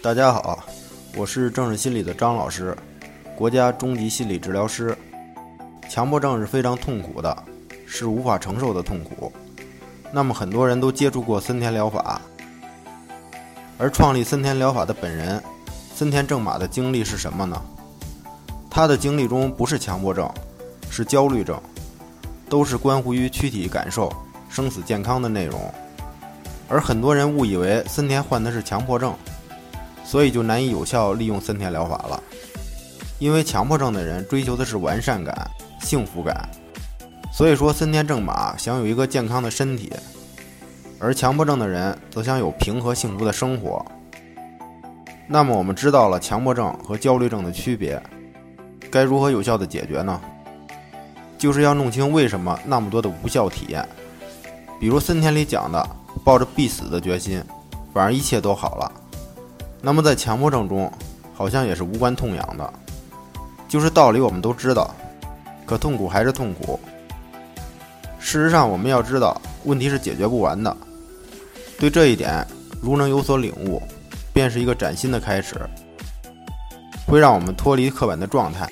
大家好，我是正视心理的张老师，国家中级心理治疗师。强迫症是非常痛苦的，是无法承受的痛苦。那么很多人都接触过森田疗法，而创立森田疗法的本人森田正马的经历是什么呢？他的经历中不是强迫症，是焦虑症，都是关乎于躯体感受、生死健康的内容。而很多人误以为森田患的是强迫症，所以就难以有效利用森田疗法了。因为强迫症的人追求的是完善感、幸福感，所以说森田正马想有一个健康的身体，而强迫症的人则想有平和幸福的生活。那么我们知道了强迫症和焦虑症的区别，该如何有效的解决呢？就是要弄清为什么那么多的无效体验，比如森田里讲的。抱着必死的决心，反而一切都好了。那么在强迫症中，好像也是无关痛痒的，就是道理我们都知道，可痛苦还是痛苦。事实上，我们要知道，问题是解决不完的。对这一点，如能有所领悟，便是一个崭新的开始，会让我们脱离刻板的状态，